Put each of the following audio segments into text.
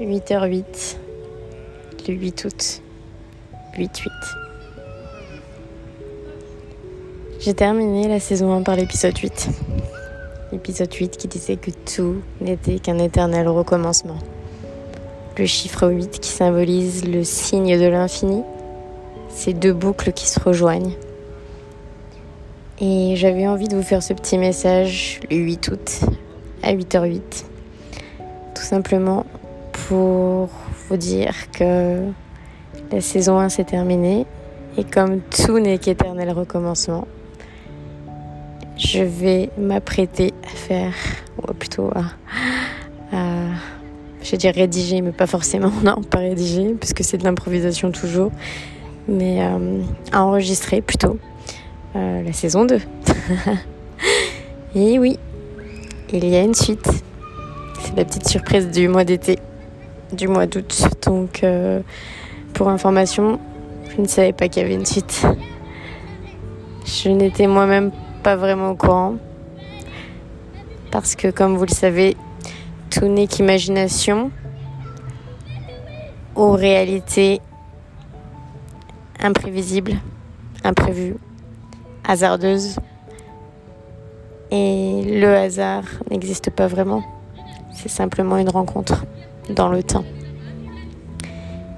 8h08, le 8 août, 8-8. J'ai terminé la saison 1 par l'épisode 8. L'épisode 8 qui disait que tout n'était qu'un éternel recommencement. Le chiffre 8 qui symbolise le signe de l'infini. Ces deux boucles qui se rejoignent. Et j'avais envie de vous faire ce petit message le 8 août à 8h08. Tout simplement pour vous dire que la saison 1 s'est terminée et comme tout n'est qu'éternel recommencement, je vais m'apprêter à faire, ou plutôt à, je vais dire rédiger, mais pas forcément, non, pas rédiger, puisque c'est de l'improvisation toujours, mais euh, à enregistrer plutôt euh, la saison 2. et oui, il y a une suite. C'est la petite surprise du mois d'été du mois d'août. Donc, euh, pour information, je ne savais pas qu'il y avait une suite. Je n'étais moi-même pas vraiment au courant. Parce que, comme vous le savez, tout n'est qu'imagination ou réalité imprévisible, imprévue, hasardeuse. Et le hasard n'existe pas vraiment. C'est simplement une rencontre dans le temps.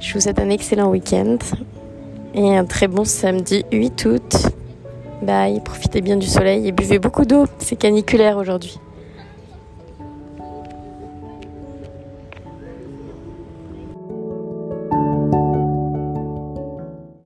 Je vous souhaite un excellent week-end et un très bon samedi 8 août. Bye, profitez bien du soleil et buvez beaucoup d'eau, c'est caniculaire aujourd'hui.